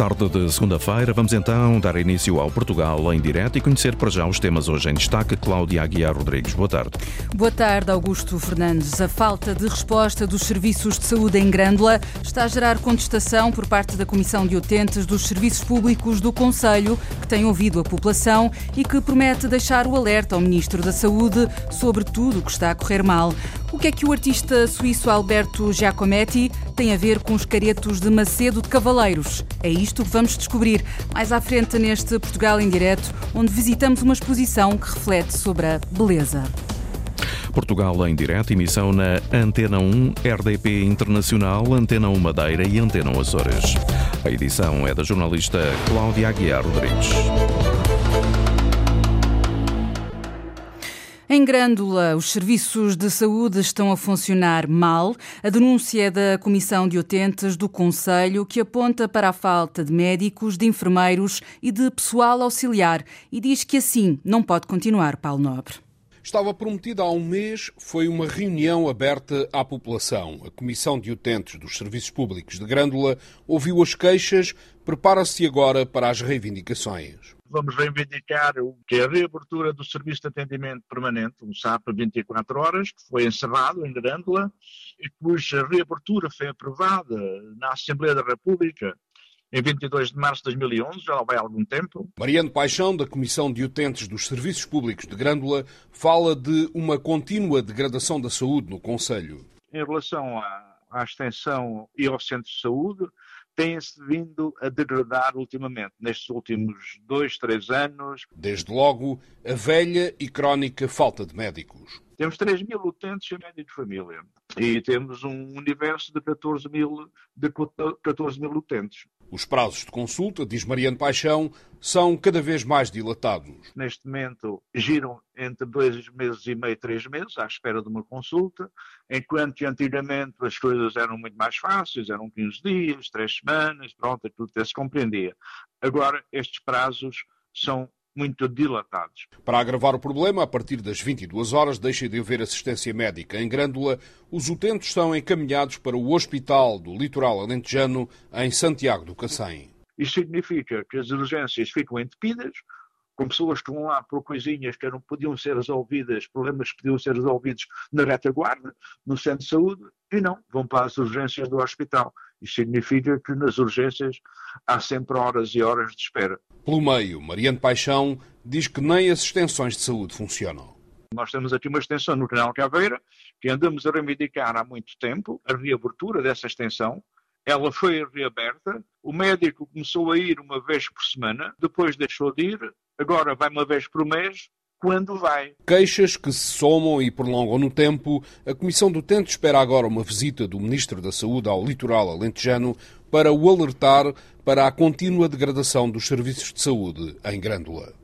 Tarde de segunda-feira, vamos então dar início ao Portugal em direto e conhecer para já os temas hoje em destaque. Cláudia Aguiar Rodrigues, boa tarde. Boa tarde, Augusto Fernandes. A falta de resposta dos serviços de saúde em Grândola está a gerar contestação por parte da Comissão de Utentes dos Serviços Públicos do Conselho, que tem ouvido a população e que promete deixar o alerta ao Ministro da Saúde sobre tudo o que está a correr mal. O que é que o artista suíço Alberto Giacometti tem a ver com os caretos de Macedo de Cavaleiros? É isto que vamos descobrir mais à frente neste Portugal em Direto, onde visitamos uma exposição que reflete sobre a beleza. Portugal em direto, emissão na Antena 1, RDP Internacional, Antena 1 Madeira e Antena 1 Açores. A edição é da jornalista Cláudia Aguiar Rodrigues. Em Grândola, os serviços de saúde estão a funcionar mal. A denúncia é da Comissão de Utentes do Conselho, que aponta para a falta de médicos, de enfermeiros e de pessoal auxiliar e diz que assim não pode continuar, Paulo Nobre. Estava prometida há um mês, foi uma reunião aberta à população. A Comissão de Utentes dos Serviços Públicos de Grândola ouviu as queixas, prepara-se agora para as reivindicações vamos reivindicar o que é a reabertura do Serviço de Atendimento Permanente, um SAP 24 horas, que foi encerrado em Grândola e cuja reabertura foi aprovada na Assembleia da República em 22 de março de 2011, já vai há algum tempo. Mariano Paixão, da Comissão de Utentes dos Serviços Públicos de Grândola, fala de uma contínua degradação da saúde no Conselho. Em relação à, à extensão e ao centro de saúde, tem-se vindo a degradar ultimamente, nestes últimos dois, três anos. Desde logo, a velha e crónica falta de médicos. Temos 3 mil utentes em média de família e temos um universo de 14 mil, de 14 mil utentes. Os prazos de consulta, diz Mariano Paixão, são cada vez mais dilatados. Neste momento giram entre dois meses e meio, três meses, à espera de uma consulta, enquanto antigamente as coisas eram muito mais fáceis, eram 15 dias, três semanas, pronto, tudo se compreendia. Agora estes prazos são muito dilatados. Para agravar o problema, a partir das 22 horas deixa de haver assistência médica. Em Grândola, os utentes são encaminhados para o Hospital do Litoral Alentejano, em Santiago do Cacém. Isso significa que as urgências ficam entupidas, com pessoas que vão lá por coisinhas que não podiam ser resolvidas, problemas que podiam ser resolvidos na retaguarda, no centro de saúde, e não, vão para as urgências do hospital. Isso significa que nas urgências há sempre horas e horas de espera. Pelo meio, Mariano Paixão diz que nem as extensões de saúde funcionam. Nós temos aqui uma extensão no Canal Caveira, que andamos a reivindicar há muito tempo, a reabertura dessa extensão. Ela foi reaberta, o médico começou a ir uma vez por semana, depois deixou de ir, agora vai uma vez por mês, quando vai. Queixas que se somam e prolongam no tempo. A Comissão do Tente espera agora uma visita do Ministro da Saúde ao litoral alentejano para o alertar para a contínua degradação dos serviços de saúde em Grândola.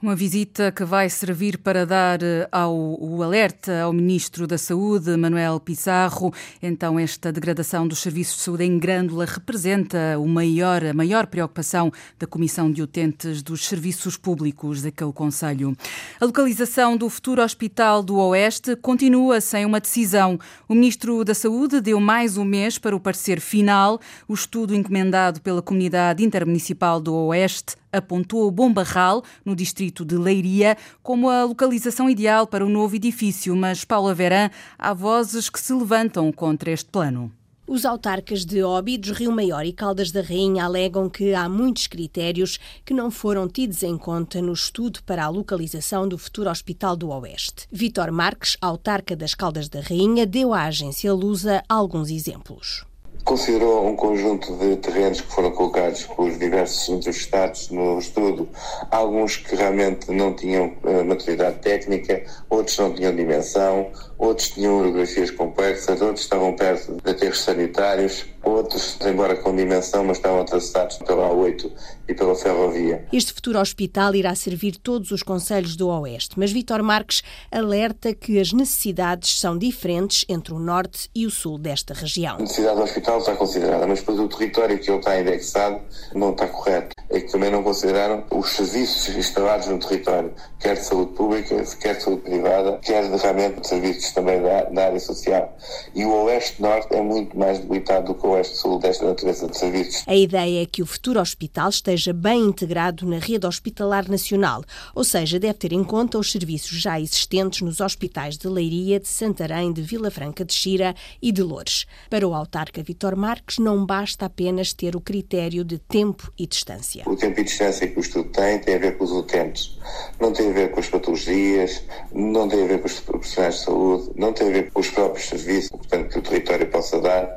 Uma visita que vai servir para dar eh, ao, o alerta ao Ministro da Saúde, Manuel Pizarro. Então, esta degradação dos serviços de saúde em Grândola representa o maior, a maior preocupação da Comissão de Utentes dos Serviços Públicos daquele Conselho. A localização do futuro Hospital do Oeste continua sem uma decisão. O Ministro da Saúde deu mais um mês para o parecer final. O estudo encomendado pela Comunidade Intermunicipal do Oeste apontou o Bombarral, no distrito de Leiria, como a localização ideal para o novo edifício, mas Paula Verã, há vozes que se levantam contra este plano. Os autarcas de Óbidos, Rio Maior e Caldas da Rainha alegam que há muitos critérios que não foram tidos em conta no estudo para a localização do futuro Hospital do Oeste. Vitor Marques, autarca das Caldas da Rainha, deu à agência Lusa alguns exemplos considerou um conjunto de terrenos que foram colocados pelos diversos universidades no estudo, alguns que realmente não tinham uh, maturidade técnica, outros não tinham dimensão, outros tinham orografias complexas, outros estavam perto de aterros sanitários, outros, embora com dimensão, mas estavam atravessados pela A8 e pela ferrovia. Este futuro hospital irá servir todos os conselhos do Oeste, mas Vitor Marques alerta que as necessidades são diferentes entre o Norte e o Sul desta região. A necessidade do hospital está considerada, mas depois o território que ele está indexado não está correto. É que também não consideraram os serviços instalados no território, quer de saúde pública, quer de saúde privada, quer de realmente de serviços também da, da área social. E o Oeste-Norte é muito mais debilitado do que o Sul desta natureza de serviços. A ideia é que o futuro hospital esteja bem integrado na rede hospitalar nacional, ou seja, deve ter em conta os serviços já existentes nos hospitais de Leiria, de Santarém, de Vila Franca de Xira e de Loures. Para o autarca Vitor Marques, não basta apenas ter o critério de tempo e distância. O tempo e distância que o estudo tem tem a ver com os utentes, não tem a ver com as patologias, não tem a ver com os profissionais de saúde, não tem a ver com os próprios serviços, portanto, que o território possa dar,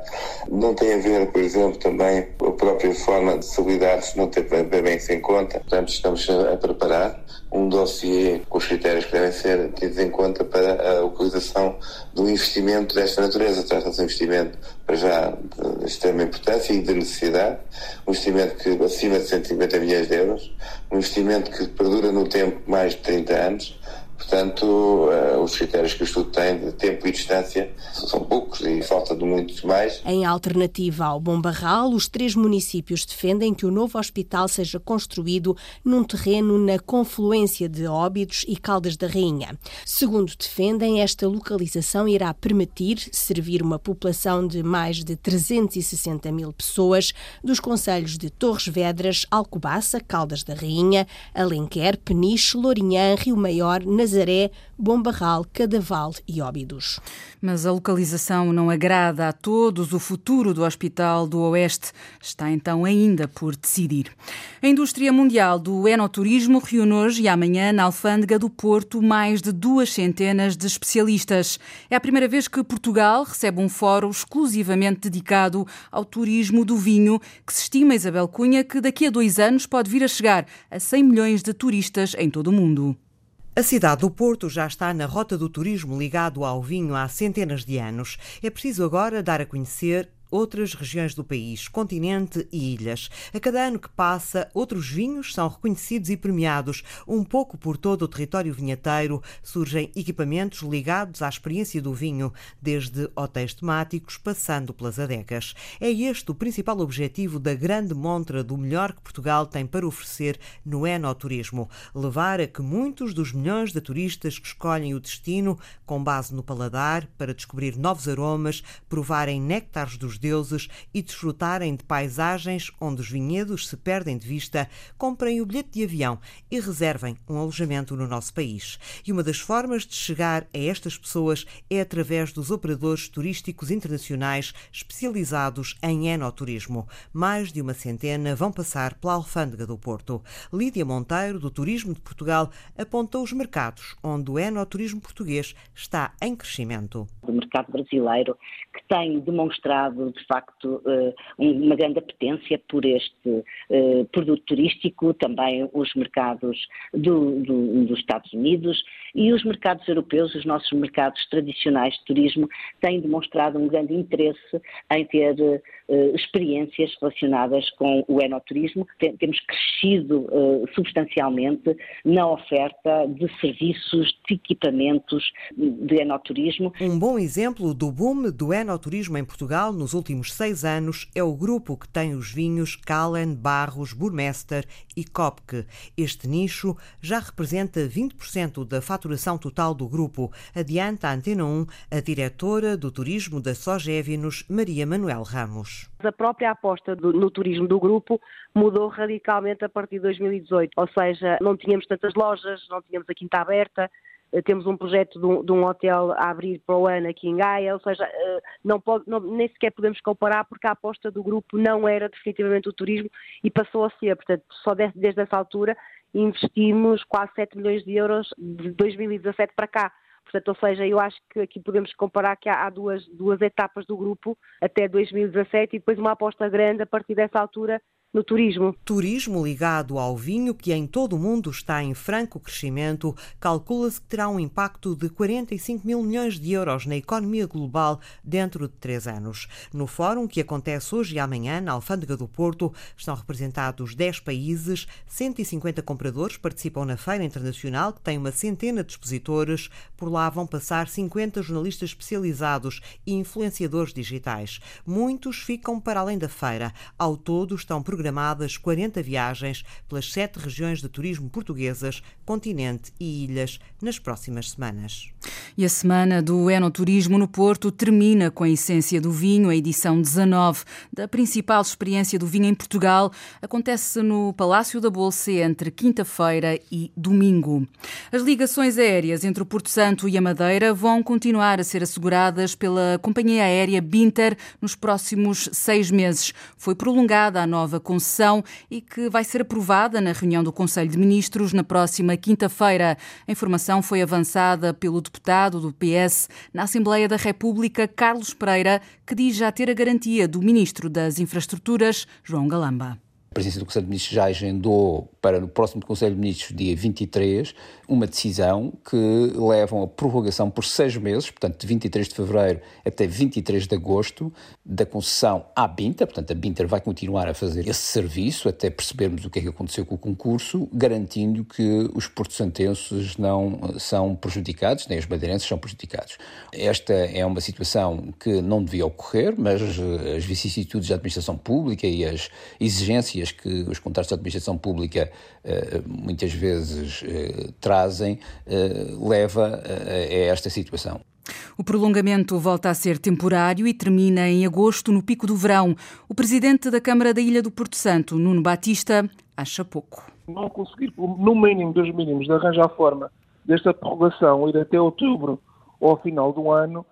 não tem a ver, por exemplo, também a própria forma de solidariedade não ter bem isso em conta. Portanto, estamos a preparar um dossiê com os critérios que devem ser tidos em conta para a utilização do investimento desta natureza. Trata-se de um investimento, para já, de extrema importância e de necessidade, um investimento que acima de 150 milhões de euros, um investimento que perdura no tempo mais de 30 anos, Portanto, uh, os critérios que o estudo tem de tempo e distância são poucos e falta de muitos mais. Em alternativa ao Bom Barral, os três municípios defendem que o novo hospital seja construído num terreno na confluência de Óbidos e Caldas da Rainha. Segundo defendem, esta localização irá permitir servir uma população de mais de 360 mil pessoas dos conselhos de Torres Vedras, Alcobaça, Caldas da Rainha, Alenquer, Peniche, Lourinhã, Rio Maior, Nazaré Nazaré, Bombarral, Cadaval e Óbidos. Mas a localização não agrada a todos. O futuro do Hospital do Oeste está então ainda por decidir. A indústria mundial do enoturismo reúne hoje e amanhã na Alfândega do Porto mais de duas centenas de especialistas. É a primeira vez que Portugal recebe um fórum exclusivamente dedicado ao turismo do vinho, que se estima, Isabel Cunha, que daqui a dois anos pode vir a chegar a 100 milhões de turistas em todo o mundo. A cidade do Porto já está na rota do turismo ligado ao vinho há centenas de anos. É preciso agora dar a conhecer outras regiões do país, continente e ilhas. A cada ano que passa, outros vinhos são reconhecidos e premiados. Um pouco por todo o território vinheteiro surgem equipamentos ligados à experiência do vinho, desde hotéis temáticos, passando pelas adegas. É este o principal objetivo da grande montra do melhor que Portugal tem para oferecer no enoturismo. Levar a que muitos dos milhões de turistas que escolhem o destino, com base no paladar, para descobrir novos aromas, provarem néctares dos deuses e desfrutarem de paisagens onde os vinhedos se perdem de vista, comprem o bilhete de avião e reservem um alojamento no nosso país. E uma das formas de chegar a estas pessoas é através dos operadores turísticos internacionais especializados em enoturismo. Mais de uma centena vão passar pela alfândega do Porto. Lídia Monteiro, do Turismo de Portugal, apontou os mercados onde o enoturismo português está em crescimento. O mercado brasileiro, que tem demonstrado de facto eh, uma grande apetência por este eh, produto turístico, também os mercados do, do, dos Estados Unidos. E os mercados europeus, os nossos mercados tradicionais de turismo, têm demonstrado um grande interesse em ter uh, experiências relacionadas com o enoturismo. Temos crescido uh, substancialmente na oferta de serviços, de equipamentos de enoturismo. Um bom exemplo do boom do enoturismo em Portugal nos últimos seis anos é o grupo que tem os vinhos Calen, Barros, Burmester e Kopke. Este nicho já representa 20% da faturação total do grupo, adianta a Antena 1 a diretora do turismo da Sogévinos, Maria Manuel Ramos. A própria aposta do, no turismo do grupo mudou radicalmente a partir de 2018, ou seja, não tínhamos tantas lojas, não tínhamos a quinta aberta, eh, temos um projeto de um, de um, hotel a abrir para o ano aqui em Gaia, ou seja, eh, não pode, não, nem sequer podemos comparar porque a aposta do grupo não era definitivamente o turismo e passou a ser, portanto, só desde, desde essa altura investimos quase 7 milhões de euros de 2017 para cá. Portanto, ou seja, eu acho que aqui podemos comparar que há, duas, duas etapas do grupo até 2017 e depois uma aposta grande a partir dessa altura no turismo. Turismo ligado ao vinho, que em todo o mundo está em franco crescimento, calcula-se que terá um impacto de 45 mil milhões de euros na economia global dentro de três anos. No fórum, que acontece hoje e amanhã na Alfândega do Porto, estão representados 10 países, 150 compradores participam na Feira Internacional, que tem uma centena de expositores. Por lá vão passar 50 jornalistas especializados e influenciadores digitais. Muitos ficam para além da feira. Ao todo, estão programados programadas 40 viagens pelas sete regiões de turismo portuguesas, continente e ilhas nas próximas semanas. E a semana do Enoturismo no Porto termina com a essência do vinho, a edição 19 da principal experiência do vinho em Portugal. Acontece no Palácio da Bolsa entre quinta-feira e domingo. As ligações aéreas entre o Porto Santo e a Madeira vão continuar a ser asseguradas pela companhia aérea Binter nos próximos seis meses. Foi prolongada a nova concessão e que vai ser aprovada na reunião do Conselho de Ministros na próxima quinta-feira. A informação foi avançada pelo deputado do PS na Assembleia da República, Carlos Pereira, que diz já ter a garantia do Ministro das Infraestruturas, João Galamba. A presidência do Conselho de Ministros já agendou para no próximo Conselho de Ministros, dia 23, uma decisão que levam a prorrogação por seis meses, portanto, de 23 de fevereiro até 23 de agosto, da concessão à Binter. Portanto, a Binter vai continuar a fazer esse serviço até percebermos o que é que aconteceu com o concurso, garantindo que os porto-santenses não são prejudicados, nem os madeirenses são prejudicados. Esta é uma situação que não devia ocorrer, mas as vicissitudes da administração pública e as exigências que os contratos de administração pública eh, muitas vezes eh, trazem, eh, leva a esta situação. O prolongamento volta a ser temporário e termina em agosto, no pico do verão. O presidente da Câmara da Ilha do Porto Santo, Nuno Batista, acha pouco. Não conseguir, no mínimo dos mínimos, de arranjar forma desta prorrogação ir até outubro ou ao final do ano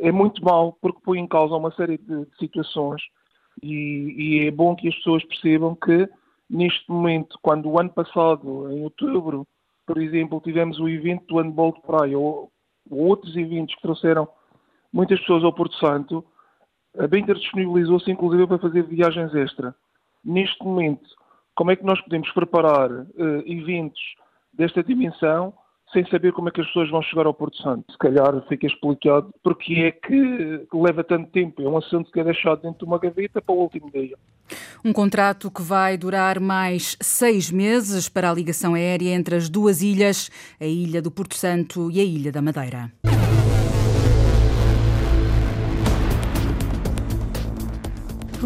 é muito mal, porque põe em causa uma série de situações e, e, é bom que as pessoas percebam que, neste momento, quando o ano passado, em outubro, por exemplo, tivemos o evento do handball de praia ou, ou outros eventos que trouxeram muitas pessoas ao Porto Santo, a Benter disponibilizou-se inclusive para fazer viagens extra. Neste momento, como é que nós podemos preparar uh, eventos desta dimensão sem saber como é que as pessoas vão chegar ao Porto Santo. Se calhar fica explicado porque é que leva tanto tempo. É um assunto que é deixado dentro de uma gaveta para o último dia. Um contrato que vai durar mais seis meses para a ligação aérea entre as duas ilhas, a Ilha do Porto Santo e a Ilha da Madeira.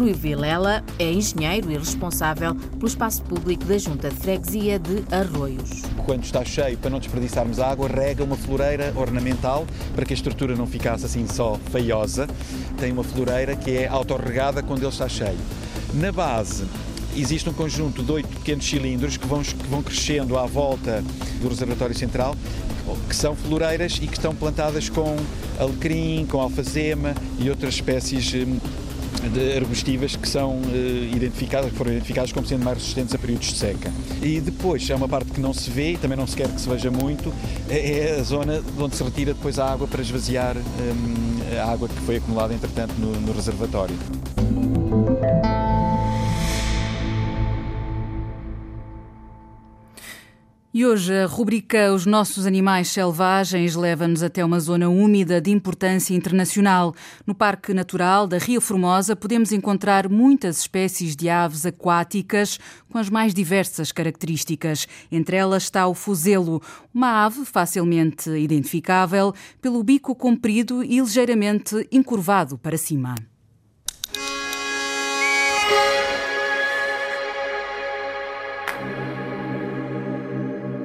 Rui Vilela é engenheiro e responsável pelo espaço público da Junta de Freguesia de Arroios. Quando está cheio, para não desperdiçarmos água, rega uma floreira ornamental para que a estrutura não ficasse assim só feiosa. Tem uma floreira que é autorregada quando ele está cheio. Na base, existe um conjunto de oito pequenos cilindros que vão, que vão crescendo à volta do reservatório central, que são floreiras e que estão plantadas com alecrim, com alfazema e outras espécies hum, de arbustivas que são uh, identificadas, que foram identificadas como sendo mais resistentes a períodos de seca. E depois, é uma parte que não se vê, também não se quer que se veja muito, é, é a zona onde se retira depois a água para esvaziar um, a água que foi acumulada, entretanto, no, no reservatório. E hoje a rubrica Os Nossos Animais Selvagens leva-nos até uma zona úmida de importância internacional. No Parque Natural da Ria Formosa podemos encontrar muitas espécies de aves aquáticas com as mais diversas características. Entre elas está o fuzelo, uma ave facilmente identificável pelo bico comprido e ligeiramente encurvado para cima.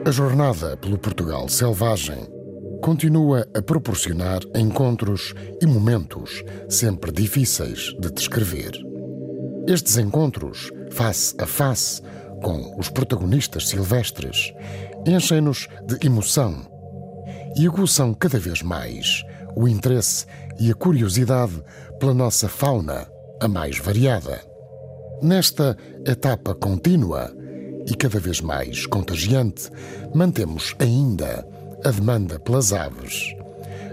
A jornada pelo Portugal selvagem continua a proporcionar encontros e momentos sempre difíceis de descrever. Estes encontros, face a face com os protagonistas silvestres, enchem-nos de emoção e aguçam cada vez mais o interesse e a curiosidade pela nossa fauna, a mais variada. Nesta etapa contínua, e cada vez mais contagiante, mantemos ainda a demanda pelas aves.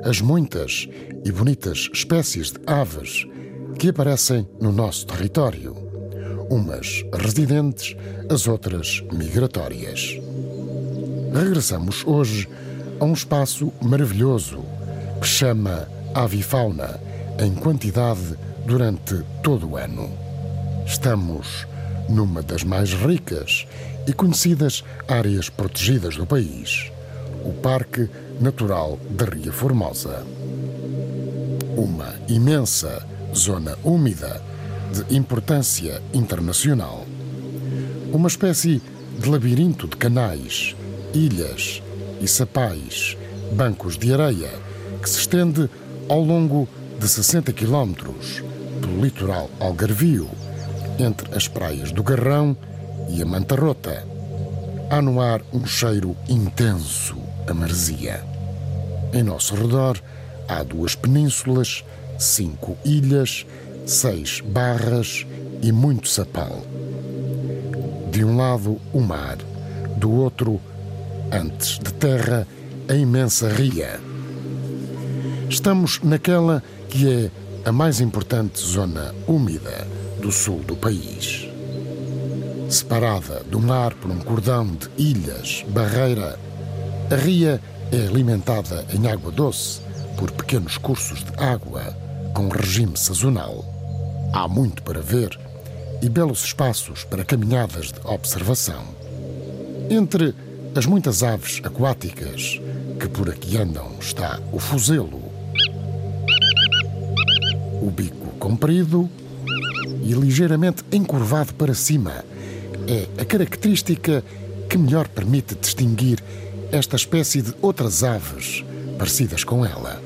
As muitas e bonitas espécies de aves que aparecem no nosso território, umas residentes, as outras migratórias. Regressamos hoje a um espaço maravilhoso que chama avifauna em quantidade durante todo o ano. Estamos numa das mais ricas e conhecidas áreas protegidas do país, o Parque Natural da Ria Formosa. Uma imensa zona úmida de importância internacional. Uma espécie de labirinto de canais, ilhas e sapais bancos de areia que se estende ao longo de 60 quilómetros pelo litoral algarvio, as praias do Garrão e a Manta Rota. Há no ar um cheiro intenso a maresia. Em nosso redor há duas penínsulas, cinco ilhas, seis barras e muito sapal. De um lado, o mar, do outro, antes de terra, a imensa ria. Estamos naquela que é a mais importante zona úmida do sul do país. Separada do mar por um cordão de ilhas, barreira, a ria é alimentada em água doce por pequenos cursos de água com regime sazonal. Há muito para ver e belos espaços para caminhadas de observação. Entre as muitas aves aquáticas que por aqui andam está o fuzelo, o bico comprido e ligeiramente encurvado para cima. É a característica que melhor permite distinguir esta espécie de outras aves parecidas com ela.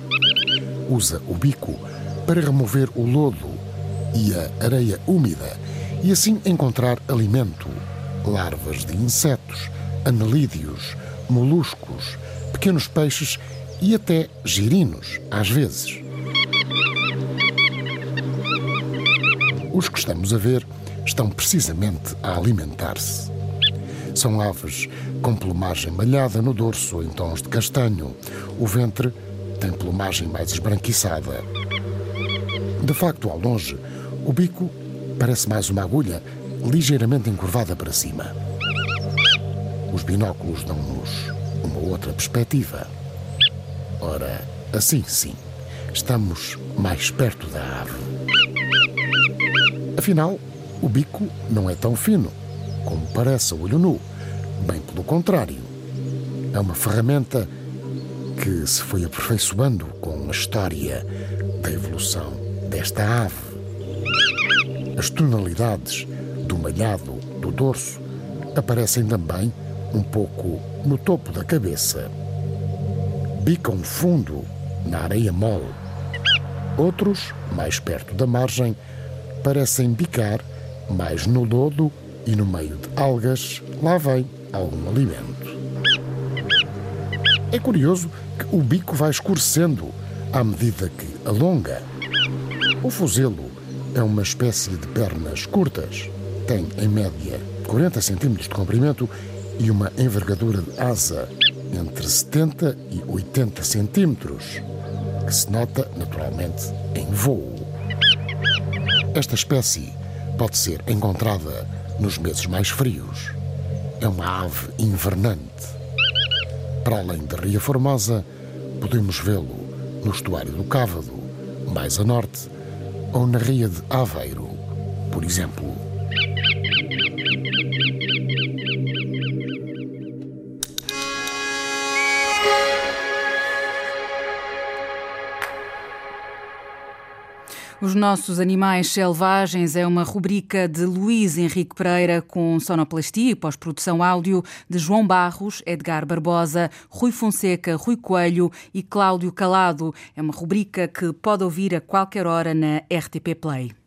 Usa o bico para remover o lodo e a areia úmida e assim encontrar alimento, larvas de insetos, anelídeos, moluscos, pequenos peixes e até girinos, às vezes. Os que estamos a ver estão precisamente a alimentar-se. São aves com plumagem malhada no dorso em tons de castanho. O ventre tem plumagem mais esbranquiçada. De facto, ao longe, o bico parece mais uma agulha ligeiramente encurvada para cima. Os binóculos dão-nos uma outra perspectiva. Ora, assim sim, estamos mais perto da ave. Afinal, o bico não é tão fino como parece a olho nu. Bem pelo contrário. É uma ferramenta que se foi aperfeiçoando com a história da evolução desta ave. As tonalidades do malhado do dorso aparecem também um pouco no topo da cabeça. Bicam fundo na areia mole. Outros, mais perto da margem, parecem bicar mais no lodo e no meio de algas, lá vem algum alimento. É curioso que o bico vai escurecendo à medida que alonga. O fuzelo é uma espécie de pernas curtas. Tem, em média, 40 centímetros de comprimento e uma envergadura de asa entre 70 e 80 centímetros, que se nota naturalmente em voo. Esta espécie pode ser encontrada nos meses mais frios. É uma ave invernante. Para além da Ria Formosa, podemos vê-lo no estuário do Cávado, mais a norte, ou na Ria de Aveiro, por exemplo. Nossos Animais Selvagens é uma rubrica de Luís Henrique Pereira com sonoplastia e pós-produção áudio de João Barros, Edgar Barbosa, Rui Fonseca, Rui Coelho e Cláudio Calado. É uma rubrica que pode ouvir a qualquer hora na RTP Play.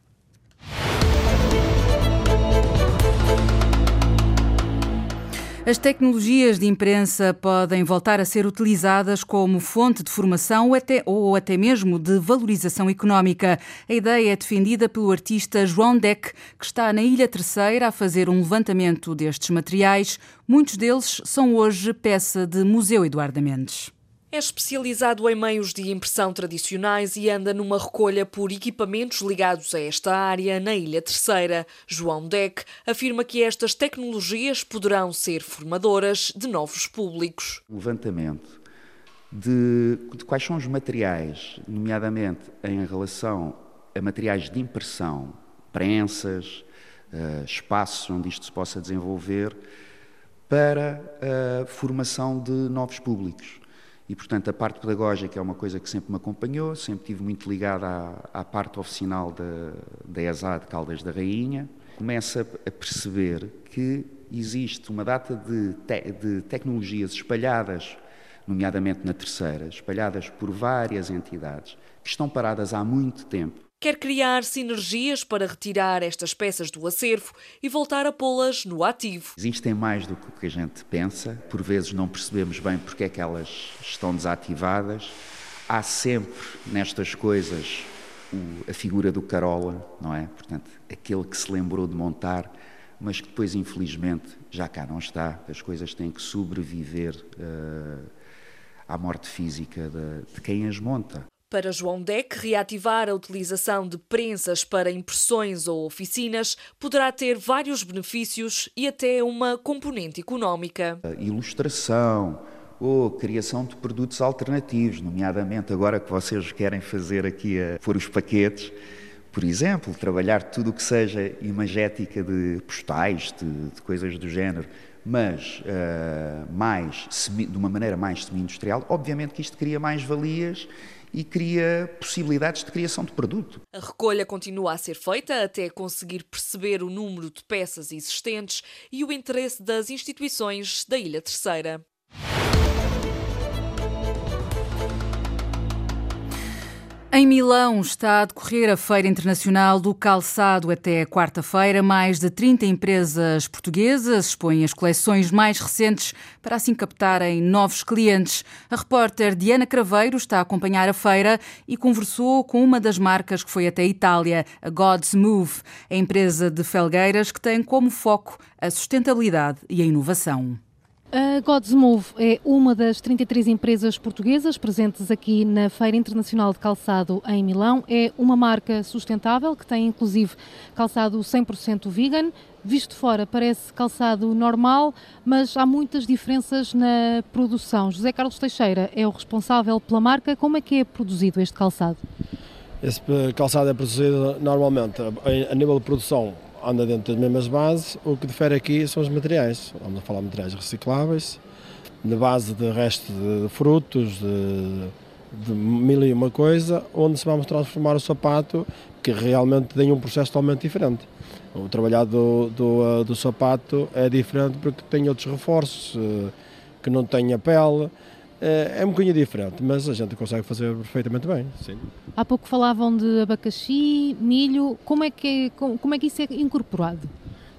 As tecnologias de imprensa podem voltar a ser utilizadas como fonte de formação ou até, ou até mesmo de valorização económica. A ideia é defendida pelo artista João Deck, que está na Ilha Terceira a fazer um levantamento destes materiais. Muitos deles são hoje peça de Museu Eduardo Mendes. É especializado em meios de impressão tradicionais e anda numa recolha por equipamentos ligados a esta área na Ilha Terceira. João Deck afirma que estas tecnologias poderão ser formadoras de novos públicos. Um levantamento de, de quais são os materiais, nomeadamente em relação a materiais de impressão, prensas, uh, espaços onde isto se possa desenvolver, para a formação de novos públicos. E, portanto, a parte pedagógica é uma coisa que sempre me acompanhou, sempre tive muito ligada à, à parte oficinal da, da ESA de Caldas da Rainha. Começa a perceber que existe uma data de, te, de tecnologias espalhadas nomeadamente na terceira, espalhadas por várias entidades que estão paradas há muito tempo. Quer criar sinergias para retirar estas peças do acervo e voltar a pô-las no ativo. Existem mais do que a gente pensa, por vezes não percebemos bem porque é que elas estão desativadas. Há sempre nestas coisas a figura do Carola, não é? Portanto, aquele que se lembrou de montar, mas que depois, infelizmente, já cá não está. As coisas têm que sobreviver uh, à morte física de, de quem as monta. Para João Deck, reativar a utilização de prensas para impressões ou oficinas poderá ter vários benefícios e até uma componente económica. A ilustração ou criação de produtos alternativos, nomeadamente agora que vocês querem fazer aqui a os paquetes, por exemplo, trabalhar tudo o que seja imagética de postais, de, de coisas do género, mas uh, mais, de uma maneira mais semi-industrial, obviamente que isto cria mais valias e cria possibilidades de criação de produto. A recolha continua a ser feita até conseguir perceber o número de peças existentes e o interesse das instituições da Ilha Terceira. Em Milão está a decorrer a Feira Internacional do Calçado até quarta-feira. Mais de 30 empresas portuguesas expõem as coleções mais recentes para assim captarem novos clientes. A repórter Diana Craveiro está a acompanhar a feira e conversou com uma das marcas que foi até a Itália, a God's Move, a empresa de Felgueiras que tem como foco a sustentabilidade e a inovação. A God's Move é uma das 33 empresas portuguesas presentes aqui na Feira Internacional de Calçado em Milão. É uma marca sustentável que tem inclusive calçado 100% vegan. Visto fora parece calçado normal, mas há muitas diferenças na produção. José Carlos Teixeira é o responsável pela marca. Como é que é produzido este calçado? Esse calçado é produzido normalmente a nível de produção anda dentro das mesmas bases, o que difere aqui são os materiais. Vamos a falar de materiais recicláveis, de base de resto de frutos, de, de mil e uma coisa, onde se vamos transformar o sapato, que realmente tem um processo totalmente diferente. O trabalhar do, do, do sapato é diferente porque tem outros reforços, eh, que não tem a pele, é um bocadinho diferente, mas a gente consegue fazer perfeitamente bem. Sim. Há pouco falavam de abacaxi, milho, como é que, é, como é que isso é incorporado?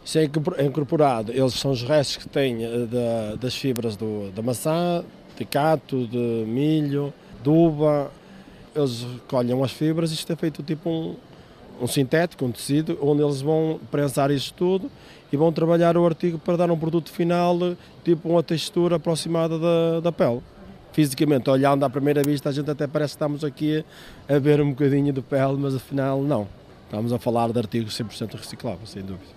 Isso é, é incorporado, eles são os restos que têm eh, da, das fibras do, da maçã, de cato, de milho, de uva, eles colhem as fibras e isto é feito tipo um, um sintético, um tecido, onde eles vão prensar isto tudo e vão trabalhar o artigo para dar um produto final, tipo uma textura aproximada da, da pele fisicamente, olhando à primeira vista, a gente até parece que estamos aqui a ver um bocadinho de pele, mas afinal não. Estamos a falar de artigos 100% recicláveis, sem dúvida.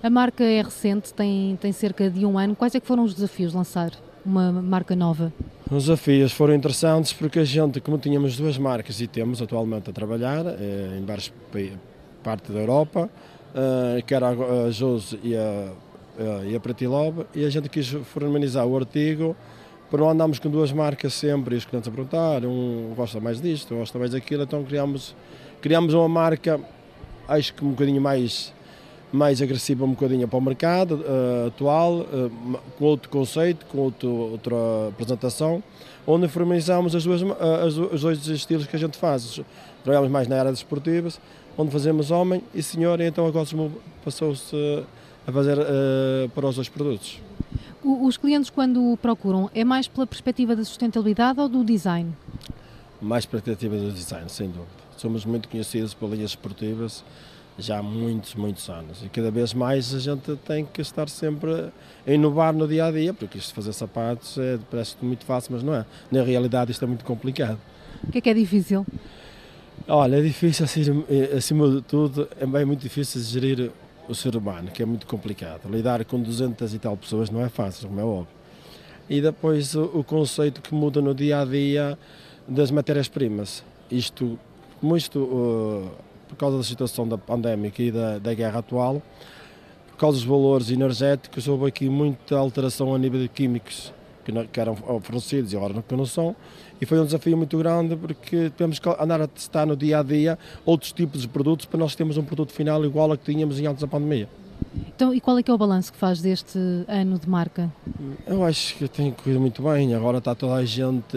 A marca é recente, tem, tem cerca de um ano. Quais é que foram os desafios de lançar uma marca nova? Os desafios foram interessantes porque a gente, como tínhamos duas marcas e temos atualmente a trabalhar eh, em várias partes da Europa, eh, que era a Jose e a, e a Pretilob, e a gente quis formalizar o artigo para não andarmos com duas marcas sempre e os clientes a perguntar, um gosta mais disto, um gosta mais daquilo, então criámos, criámos uma marca, acho que um bocadinho mais, mais agressiva um bocadinho para o mercado uh, atual, uh, com outro conceito, com outro, outra apresentação, onde informizamos as duas, uh, as, os dois estilos que a gente faz. Trabalhamos mais na área desportivas, onde fazemos homem e senhor, e então agora passou-se a fazer para os dois produtos. Os clientes, quando procuram, é mais pela perspectiva da sustentabilidade ou do design? Mais perspectiva do design, sem dúvida. Somos muito conhecidos por linhas esportivas já há muitos, muitos anos. E cada vez mais a gente tem que estar sempre a inovar no dia a dia, porque isto de fazer sapatos é, parece muito fácil, mas não é. Na realidade, isto é muito complicado. O que é que é difícil? Olha, é difícil, acima de tudo, é bem muito difícil gerir o ser humano, que é muito complicado. Lidar com 200 e tal pessoas não é fácil, como é óbvio. E depois o, conceito que muda no dia a dia das matérias-primas. Isto, como isto, uh, por causa da situação da pandémica e da, da guerra atual, por causa dos valores energéticos, houve aqui muita alteração a nível de químicos que, não, que eram fornecidos e agora não são. E foi um desafio muito grande porque temos que andar a testar no dia a dia outros tipos de produtos para nós termos um produto final igual a que tínhamos em antes da pandemia. Então, e qual é que é o balanço que faz deste ano de marca? Eu acho que tem corrido muito bem. Agora está toda a gente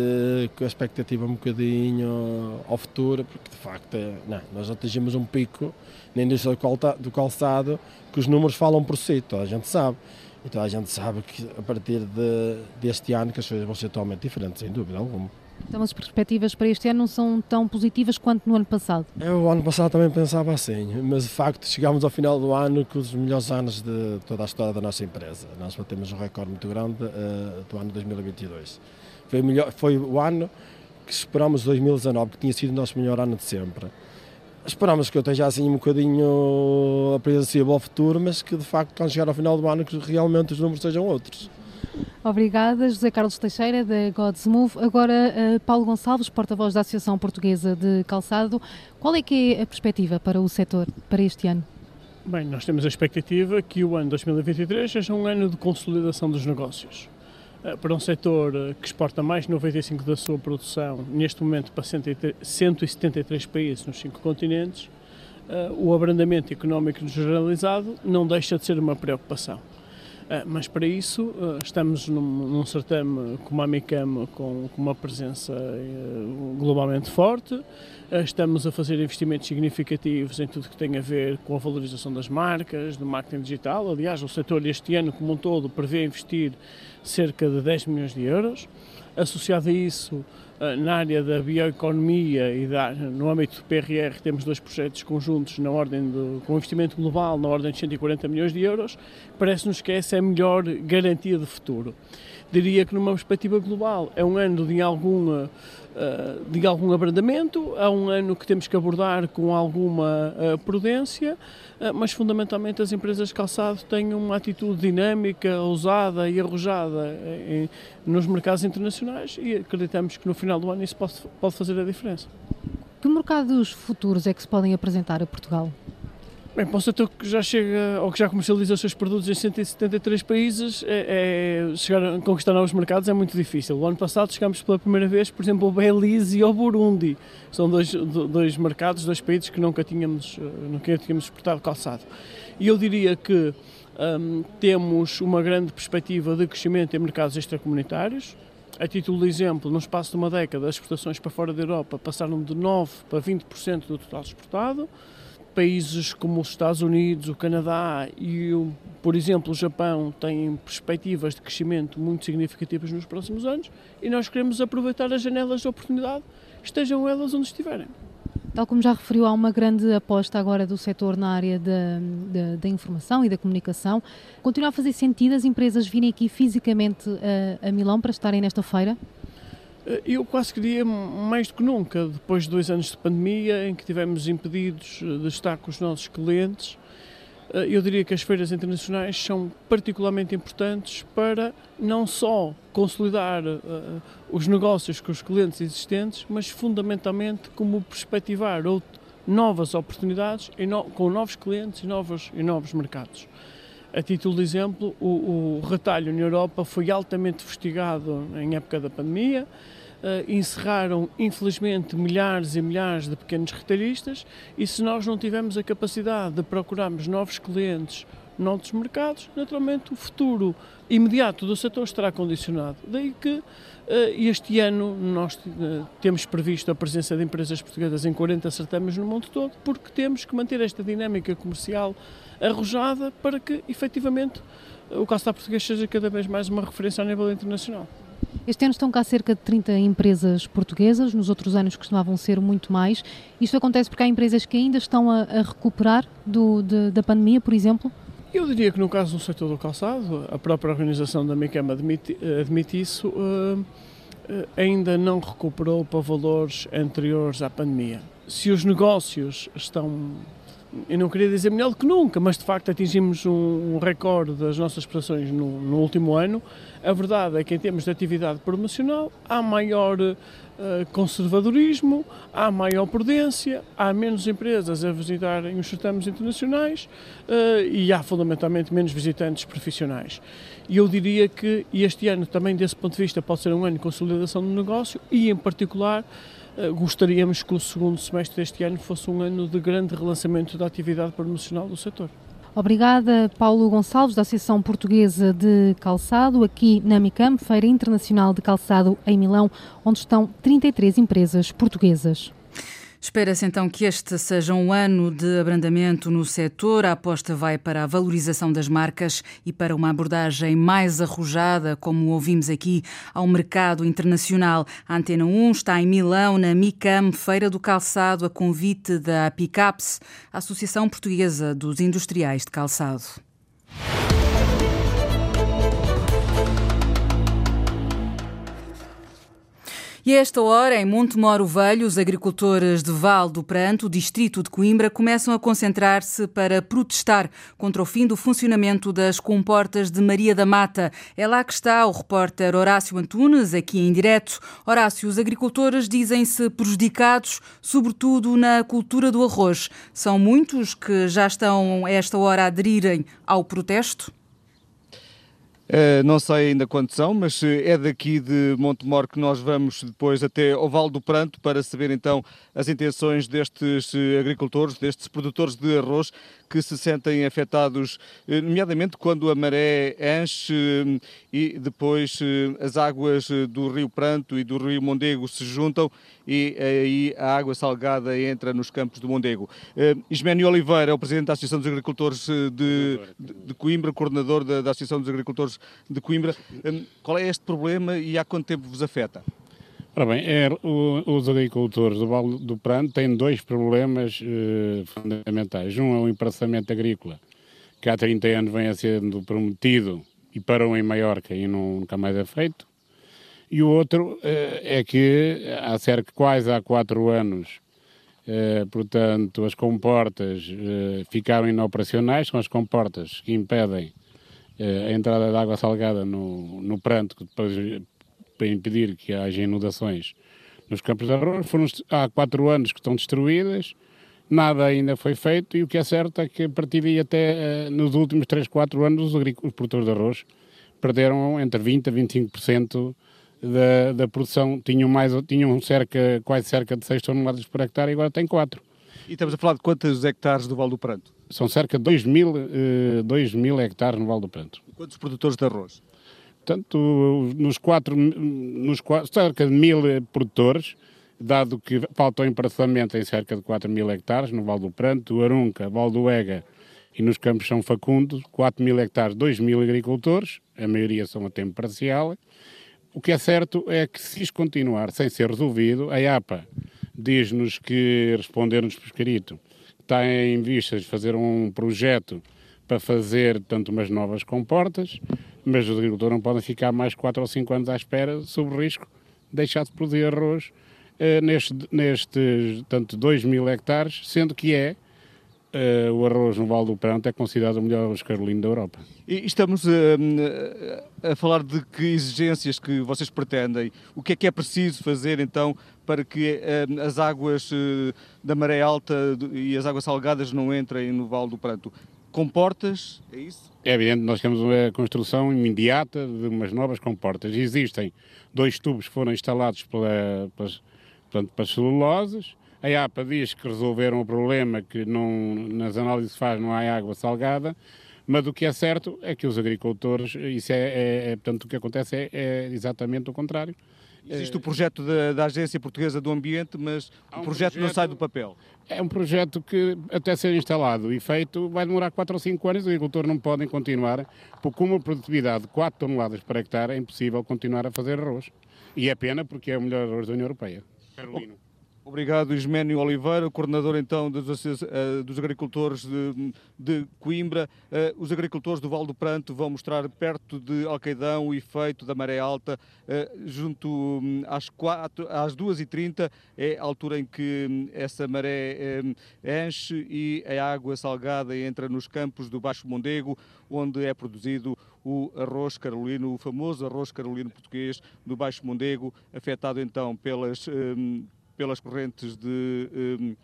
com a expectativa um bocadinho ao futuro, porque de facto não, nós atingimos um pico na indústria do calçado que os números falam por si, toda a gente sabe. Então a gente sabe que a partir de, deste ano que as coisas vão ser totalmente diferentes, sem dúvida alguma. Então as perspectivas para este ano não são tão positivas quanto no ano passado? Eu, o ano passado também pensava assim, mas de facto chegámos ao final do ano com os melhores anos de toda a história da nossa empresa. Nós batemos um recorde muito grande uh, do ano 2022. Foi o, melhor, foi o ano que superamos 2019, que tinha sido o nosso melhor ano de sempre. Esperamos que eu esteja assim um bocadinho apreensível ao futuro, mas que de facto, quando chegar ao final do ano, que realmente os números sejam outros. Obrigada, José Carlos Teixeira, da God's Move. Agora, uh, Paulo Gonçalves, porta-voz da Associação Portuguesa de Calçado. Qual é que é a perspectiva para o setor para este ano? Bem, nós temos a expectativa que o ano 2023 seja um ano de consolidação dos negócios. Uh, para um setor uh, que exporta mais de 95% da sua produção, neste momento para 173 países nos cinco continentes, o abrandamento económico generalizado não deixa de ser uma preocupação. Mas para isso estamos num, num certame como a Micam com, com uma presença eh, globalmente forte, estamos a fazer investimentos significativos em tudo que tem a ver com a valorização das marcas, do marketing digital. Aliás, o setor este ano como um todo prevê investir cerca de 10 milhões de euros. Associado a isso, eh, na área da bioeconomia e da, no âmbito do PRR temos dois projetos conjuntos na ordem do, com investimento global na ordem de 140 milhões de euros. Parece-nos que essa é a melhor garantia de futuro. Diria que numa perspectiva global é um ano de alguma eh, de algum abrandamento, é um ano que temos que abordar com alguma uh, prudência, uh, mas fundamentalmente as empresas de calçado têm uma atitude dinâmica, ousada e arrojada nos mercados internacionais e acreditamos que no final do ano isso pode fazer a diferença. Que mercados futuros é que se podem apresentar a Portugal? Bem, para um setor que já chega ou que já comercializa os seus produtos em 173 países, é, é, chegar a conquistar novos mercados é muito difícil. O ano passado chegámos pela primeira vez, por exemplo, ao Belize e ao Burundi. São dois, dois mercados, dois países que nunca tínhamos, nunca tínhamos exportado calçado. E eu diria que um, temos uma grande perspectiva de crescimento em mercados extracomunitários. A título de exemplo, no espaço de uma década, as exportações para fora da Europa passaram de 9% para 20% do total exportado países como os Estados Unidos, o Canadá e, por exemplo, o Japão têm perspectivas de crescimento muito significativas nos próximos anos e nós queremos aproveitar as janelas de oportunidade, estejam elas onde estiverem. Tal como já referiu, há uma grande aposta agora do setor na área da informação e da comunicação. Continua a fazer sentido as empresas virem aqui fisicamente a, a Milão para estarem nesta feira? Eh, eu quase queria mais do que nunca, depois de dois anos de pandemia, em que tivemos impedidos eh, de estar com os nossos clientes, eh, eu diria que as feiras internacionais são particularmente importantes para não só consolidar os negócios com os clientes existentes, mas fundamentalmente como perspectivar novas oportunidades com novos clientes e novos, e novos mercados. A título de exemplo, o, o retalho na Europa foi altamente investigado em época da pandemia. Uh, encerraram, infelizmente, milhares e milhares de pequenos retalhistas e se nós não tivermos a capacidade de procurarmos novos clientes noutros mercados, naturalmente o futuro imediato do setor estará condicionado. Daí que uh, este ano nós uh, temos previsto a presença de empresas portuguesas em 40 certames no mundo todo, porque temos que manter esta dinâmica comercial arrojada para que, efetivamente, o calçado português seja cada vez mais uma referência a nível internacional. Este ano estão cá cerca de 30 empresas portuguesas, nos outros anos costumavam ser muito mais. Isto acontece porque há empresas que ainda estão a, a recuperar do, de, da pandemia, por exemplo? Eu diria que no caso do setor do calçado, a própria organização da MICAM admite, admite isso, uh, ainda não recuperou para valores anteriores à pandemia. Se os negócios estão eu não queria dizer melhor do que nunca, mas de facto atingimos um, recorde das nossas prestações no, no, último ano. A verdade é que, em termos de atividade promocional, há maior conservadorismo, há maior prudência, há menos empresas a visitarem os certames internacionais uh, e há fundamentalmente menos visitantes profissionais. E eu diria que este ano, também desse ponto de vista, pode ser um ano de consolidação do negócio e, em particular, eh, gostaríamos que o segundo semestre deste ano fosse um ano de grande relançamento da atividade promocional do setor. Obrigada, Paulo Gonçalves, da Associação Portuguesa de Calçado, aqui na MICAM, Feira Internacional de Calçado em Milão, onde estão 33 empresas portuguesas. Espera-se então que este seja um ano de abrandamento no setor. A aposta vai para a valorização das marcas e para uma abordagem mais arrojada, como ouvimos aqui, ao mercado internacional. A Antena 1 está em Milão, na MICAM, Feira do Calçado, a convite da Picaps, Associação Portuguesa dos Industriais de Calçado. E a esta hora, em Montemoro Velho, os agricultores de Val do Pranto, distrito de Coimbra, começam a concentrar-se para protestar contra o fim do funcionamento das comportas de Maria da Mata. É lá que está o repórter Horácio Antunes, aqui em direto. Horácio, os agricultores dizem-se prejudicados, sobretudo na cultura do arroz. São muitos que já estão a esta hora a aderirem ao protesto? Uh, não sei ainda quantos são, mas eh, é daqui de Montemor que nós vamos depois até ao Val do Pranto para saber então as intenções destes eh, agricultores, destes produtores de arroz que se sentem afetados, nomeadamente quando a maré enche e depois as águas do Rio Pranto e do Rio Mondego se juntam e aí a água salgada entra nos campos do Mondego. Isménio Oliveira o presidente da Associação dos Agricultores de, de, Coimbra, coordenador da, da Associação dos Agricultores de Coimbra. Qual é este problema e há quanto tempo vos afeta? Ora bem, é, o, os agricultores do Vale do Prano têm dois problemas eh, fundamentais. Um é o empraçamento agrícola, que há 30 anos vem sendo prometido e parou em Maiorca e nunca mais é feito. E o outro eh, é que há cerca quase há quatro anos, eh, portanto, as comportas eh, ficaram inoperacionais, são as comportas que impedem eh, a entrada de água salgada no, no pranto, depois, para impedir que haja inundações nos campos de arroz. Foram, há quatro anos que estão destruídas, nada ainda foi feito e o que é certo é que a partir daí até eh, nos últimos 3, 4 anos os, os produtores de arroz perderam entre 20% a 25% da, da produção. Tinham, mais, tinham cerca, quase cerca de 6 toneladas por hectare e agora têm 4. E estamos a falar de quantos hectares do Val do Pranto? São cerca de 2 mil, uh, 2 mil hectares no Val do Pranto. E quantos produtores de arroz? Portanto, nos quatro, nos quatro, cerca de mil produtores, dado que falta o empraçamento em cerca de 4 mil hectares no Val do Pranto, Arunca, Val do Ega e nos Campos São Facundo, 4 mil hectares, 2 mil agricultores, a maioria são a tempo parcial. O que é certo é que se isto continuar sem ser resolvido, a APA diz-nos que, responder-nos por escrito, está em vistas fazer um projeto para fazer tanto umas novas comportas, mas os agricultores não podem ficar mais 4 ou 5 anos à espera sob o risco de deixar de produzir arroz eh, nestes, neste, tanto 2 mil hectares, sendo que é Uh, o arroz no Val do Pranto é considerado o melhor arroz carolino da Europa. E estamos uh, a falar de que exigências que vocês pretendem. O que é que é preciso fazer então para que as águas da maré alta e as águas salgadas não entrem no Val do Pranto? Comportas, é isso? É evidente, nós temos uma construção imediata de umas novas comportas. Existem dois tubos que foram instalados pela, pelas, portanto, pelas celulosas a APA diz que resolveram o problema, que não, nas análises que faz não há água salgada, mas o que é certo é que os agricultores, isso é, é, é portanto, o que acontece é, é exatamente o contrário. Existe o projeto da, da, Agência Portuguesa do Ambiente, mas um o projeto, projeto, não sai do papel. É um projeto que, até ser instalado e feito, vai demorar 4 ou 5 anos. Os agricultores não podem continuar, porque com uma produtividade de 4 toneladas por hectare é impossível continuar a fazer arroz. E é pena, porque é o melhor arroz da União Europeia. Carolino. Obrigado, Isménio Oliveira, coordenador então dos, uh, dos agricultores de, de Coimbra. Uh, os agricultores do Val do Pranto vão mostrar perto de Alcaidão o efeito da maré alta, uh, junto um, às, às 2h30, é a altura em que um, essa maré um, enche e a água salgada entra nos campos do Baixo Mondego, onde é produzido o arroz carolino, o famoso arroz carolino português do Baixo Mondego, afetado então pelas pelas correntes de um,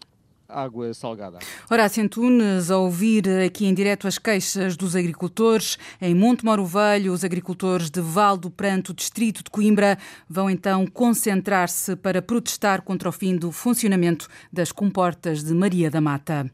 água salgada. Horácio Antunes, a ouvir aqui em direto as queixas dos agricultores em Monte Moro Velho, os agricultores de Val do Pranto, distrito de Coimbra, vão então concentrar-se para protestar contra o fim do funcionamento das comportas de Maria da Mata.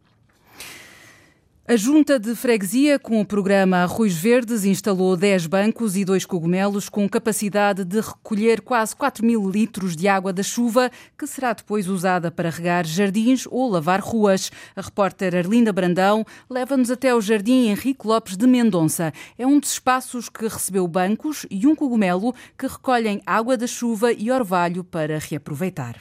A Junta de Freguesia, com o programa Arroios Verdes, instalou 10 bancos e dois cogumelos com capacidade de recolher quase 4 mil litros de água da chuva, que será depois usada para regar jardins ou lavar ruas. A repórter Arlinda Brandão leva-nos até o Jardim Henrique Lopes de Mendonça. É um dos espaços que recebeu bancos e um cogumelo que recolhem água da chuva e orvalho para reaproveitar.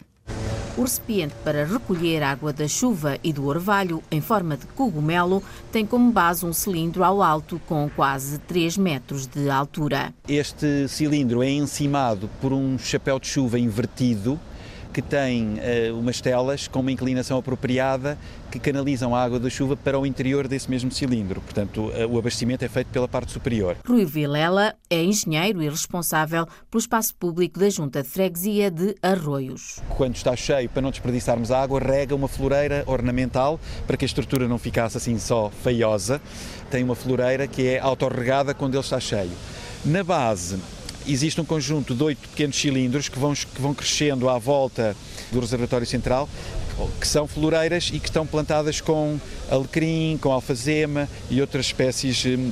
O recipiente para recolher água da chuva e do orvalho em forma de cogumelo tem como base um cilindro ao alto com quase 3 metros de altura. Este cilindro é encimado por um chapéu de chuva invertido que tem uh, umas telas com uma inclinação apropriada que canalizam a água da chuva para o interior desse mesmo cilindro. Portanto, uh, o abastecimento é feito pela parte superior. Rui Vilela é engenheiro e responsável pelo espaço público da Junta de Freguesia de Arroios. Quando está cheio, para não desperdiçarmos a água, rega uma floreira ornamental para que a estrutura não ficasse assim só feiosa. Tem uma floreira que é autorregada quando ele está cheio. Na base, existe um conjunto de oito pequenos cilindros que vão, que vão crescendo à volta do reservatório central, que são floreiras e que estão plantadas com alecrim, com alfazema e outras espécies hum,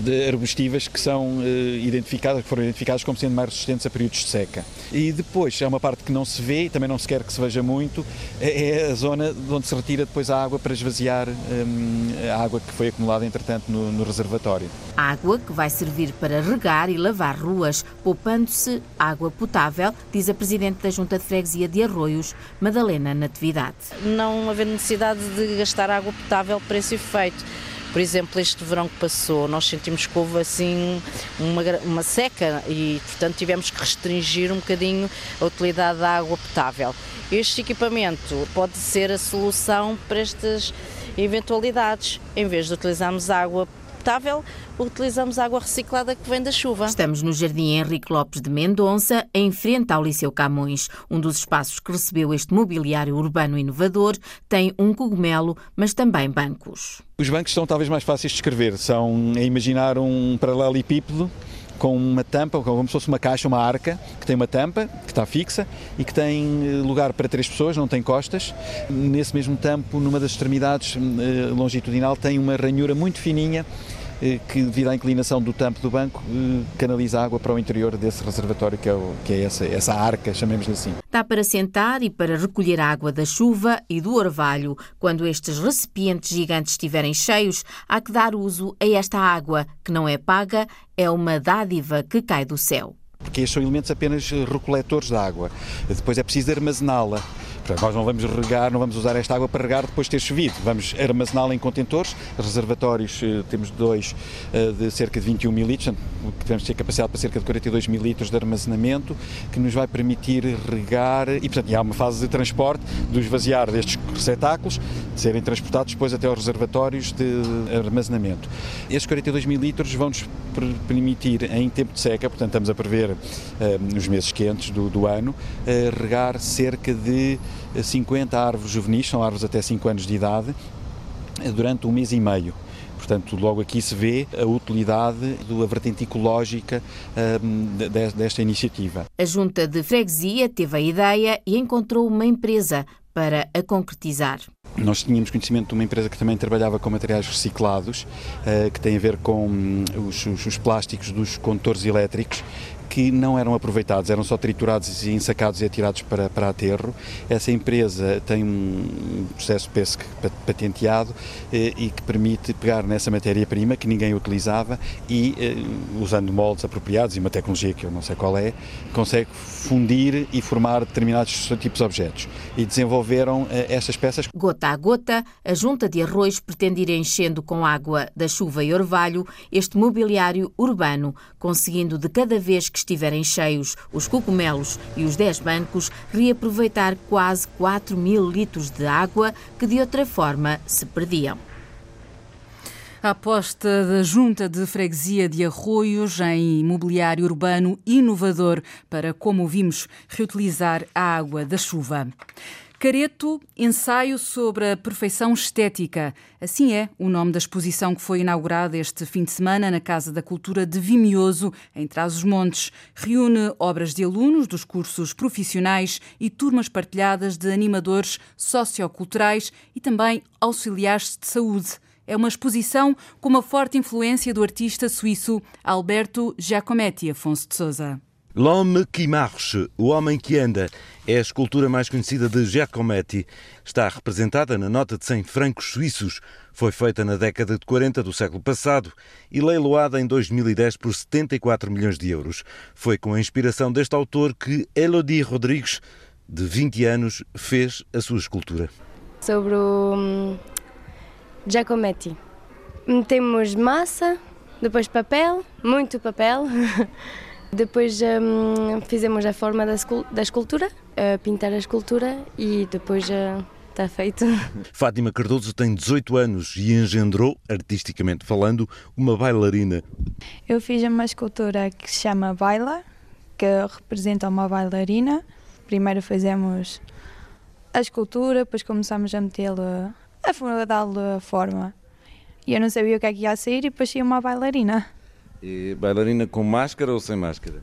de arbustivas que são uh, identificadas, que foram identificadas como sendo mais resistentes a períodos de seca. E depois, é uma parte que não se vê e também não se quer que se veja muito, é, é a zona de onde se retira depois a água para esvaziar um, a água que foi acumulada, entretanto, no, no reservatório. Água que vai servir para regar e lavar ruas, poupando-se água potável, diz a Presidente da Junta de Freguesia de Arroios, Madalena Natividade. Não haver necessidade de gastar água potável para esse efeito por exemplo, este verão que passou, nós sentimos que houve assim uma, uma seca e, portanto, tivemos que restringir um bocadinho a utilidade da água potável. Este equipamento pode ser a solução para estas eventualidades, em vez de utilizarmos água potável, utilizamos água reciclada que vem da chuva. Estamos no Jardim Henrique Lopes de Mendonça, em frente ao Liceu Camões. Um dos espaços que recebeu este mobiliário urbano inovador tem um cogumelo, mas também bancos. Os bancos são talvez mais fáceis de escrever. São a imaginar um paralelepípedo com uma tampa, como se fosse uma caixa, uma arca, que tem uma tampa, que está fixa e que tem eh, lugar para três pessoas, não tem costas. Nesse mesmo tampo, numa das extremidades eh, longitudinal, tem uma ranhura muito fininha que, devido à inclinação do tampo do banco, eh, canaliza água para o interior desse reservatório, que é, o, que é essa, essa arca, chamemos assim. Dá para sentar e para recolher água da chuva e do orvalho. Quando estes recipientes gigantes estiverem cheios, há que dar uso a esta água, que não é paga, é uma dádiva que cai do céu. Porque estes são elementos apenas recoletores de água. Depois é preciso armazená-la. Portanto, nós não vamos regar, não vamos usar esta água para regar depois de ter chovido. Vamos armazená-la em contentores, reservatórios, eh, temos dois eh, de cerca de 21 mil litros, que ter capacidade para cerca de 42 mil litros de armazenamento, que nos vai permitir regar, e portanto há uma fase de transporte, do esvaziar destes receptáculos, de serem transportados depois até aos reservatórios de armazenamento. Estes 42 mil litros vão-nos permitir, em tempo de seca, portanto estamos a prever uh, nos meses quentes do, do ano, uh, regar cerca de 50 árvores juvenis, são árvores até 5 anos de idade, durante um mês e meio. Portanto, logo aqui se vê a utilidade da vertente ecológica um, desta iniciativa. A Junta de Freguesia teve a ideia e encontrou uma empresa para a concretizar. Nós tínhamos conhecimento de uma empresa que também trabalhava com materiais reciclados, uh, que tem a ver com um, os, os, plásticos dos condutores elétricos que não eram aproveitados, eram só triturados e ensacados e atirados para, para aterro. Essa empresa tem um processo PESC patenteado eh, e que permite pegar nessa matéria-prima que ninguém utilizava e, eh, usando moldes apropriados e uma tecnologia que eu não sei qual é, consegue fundir e formar determinados tipos de objetos. E desenvolveram eh, estas peças. Gota a gota, a junta de arroz pretende ir enchendo com água da chuva e orvalho este mobiliário urbano, conseguindo de cada vez que estiverem cheios os cogumelos e os 10 bancos, reaproveitar quase 4 mil litros de água que de outra forma se perdiam. A aposta da Junta de Freguesia de Arroios em imobiliário urbano inovador para, como vimos, reutilizar a água da chuva. Careto, ensaio sobre a perfeição estética. Assim é o nome da exposição que foi inaugurada este fim de semana na Casa da Cultura de Vimioso, em Trás-os-Montes. Reúne obras de alunos dos cursos profissionais e turmas partilhadas de animadores socioculturais e também auxiliares de saúde. É uma exposição com uma forte influência do artista suíço Alberto Giacometti Afonso de Souza. L'homme qui marche, o homem que anda, é a escultura mais conhecida de Giacometti. Está representada na nota de 100 francos suíços. Foi feita na década de 40 do século passado e leiloada em 2010 por 74 milhões de euros. Foi com a inspiração deste autor que Elodie Rodrigues, de 20 anos, fez a sua escultura. Sobre o hum, Giacometti. Metemos massa, depois papel, muito papel. Depois hum, fizemos a forma da, da escultura, uh, pintar a escultura e depois uh, está feito. Fátima Cardoso tem 18 anos e engendrou, artisticamente falando, uma bailarina. Eu fiz uma escultura que se chama Baila, que representa uma bailarina. Primeiro fizemos a escultura, depois começamos a metê-la, a dar-lhe a forma. E eu não sabia o que é que ia sair e depois tinha uma bailarina. E bailarina com máscara ou sem máscara?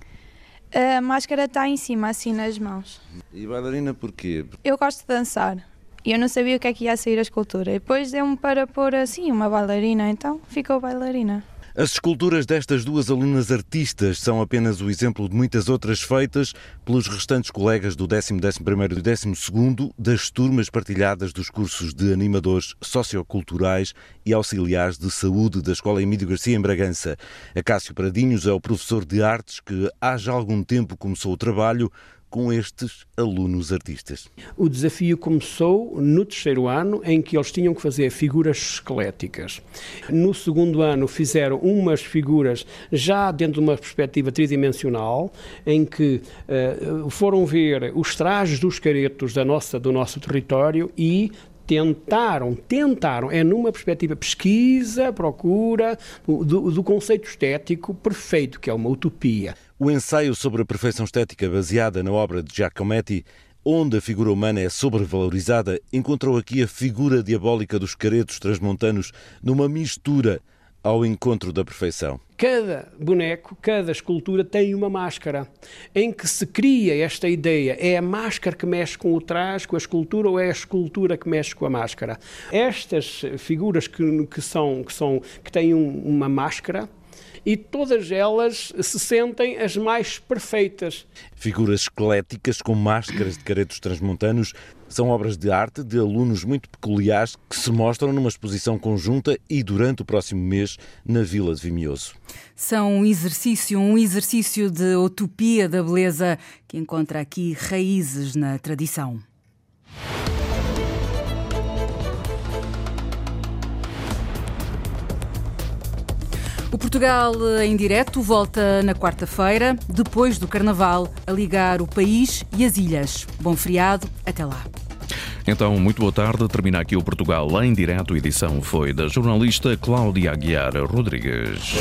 A máscara está em cima, assim nas mãos. E bailarina porquê? Eu gosto de dançar e eu não sabia o que é que ia sair a escultura. E depois deu-me para pôr assim uma bailarina, então ficou bailarina. As esculturas destas duas alunas artistas são apenas o exemplo de muitas outras feitas pelos restantes colegas do 10, 11 e 12 das turmas partilhadas dos cursos de animadores socioculturais e auxiliares de saúde da Escola Emílio Garcia em Bragança. Acácio Pradinhos é o professor de artes que há já algum tempo começou o trabalho com estes alunos artistas? O desafio começou no terceiro ano, em que eles tinham que fazer figuras esqueléticas. No segundo ano, fizeram umas figuras já dentro de uma perspectiva tridimensional, em que uh, foram ver os trajes dos caretos da nossa, do nosso território e tentaram, tentaram, é numa perspectiva pesquisa, procura do, do conceito estético perfeito, que é uma utopia. O ensaio sobre a perfeição estética baseada na obra de Giacometti onde a figura humana é sobrevalorizada, encontrou aqui a figura diabólica dos caretos transmontanos numa mistura ao encontro da perfeição. Cada boneco, cada escultura tem uma máscara, em que se cria esta ideia: é a máscara que mexe com o traje, com a escultura, ou é a escultura que mexe com a máscara? Estas figuras que, que são, que, são, que têm um, uma máscara, e todas elas se sentem as mais perfeitas. Figuras esqueléticas com máscaras de caretos transmontanos são obras de arte de alunos muito peculiares que se mostram numa exposição conjunta e durante o próximo mês na Vila de Vimioso. São um exercício, um exercício de utopia da beleza que encontra aqui raízes na tradição. O Portugal em direto volta na quarta-feira, depois do Carnaval, a ligar o país e as ilhas. Bom feriado, até lá. Então, muito boa tarde. Termina aqui o Portugal em direto. Edição foi da jornalista Cláudia Aguiar Rodrigues.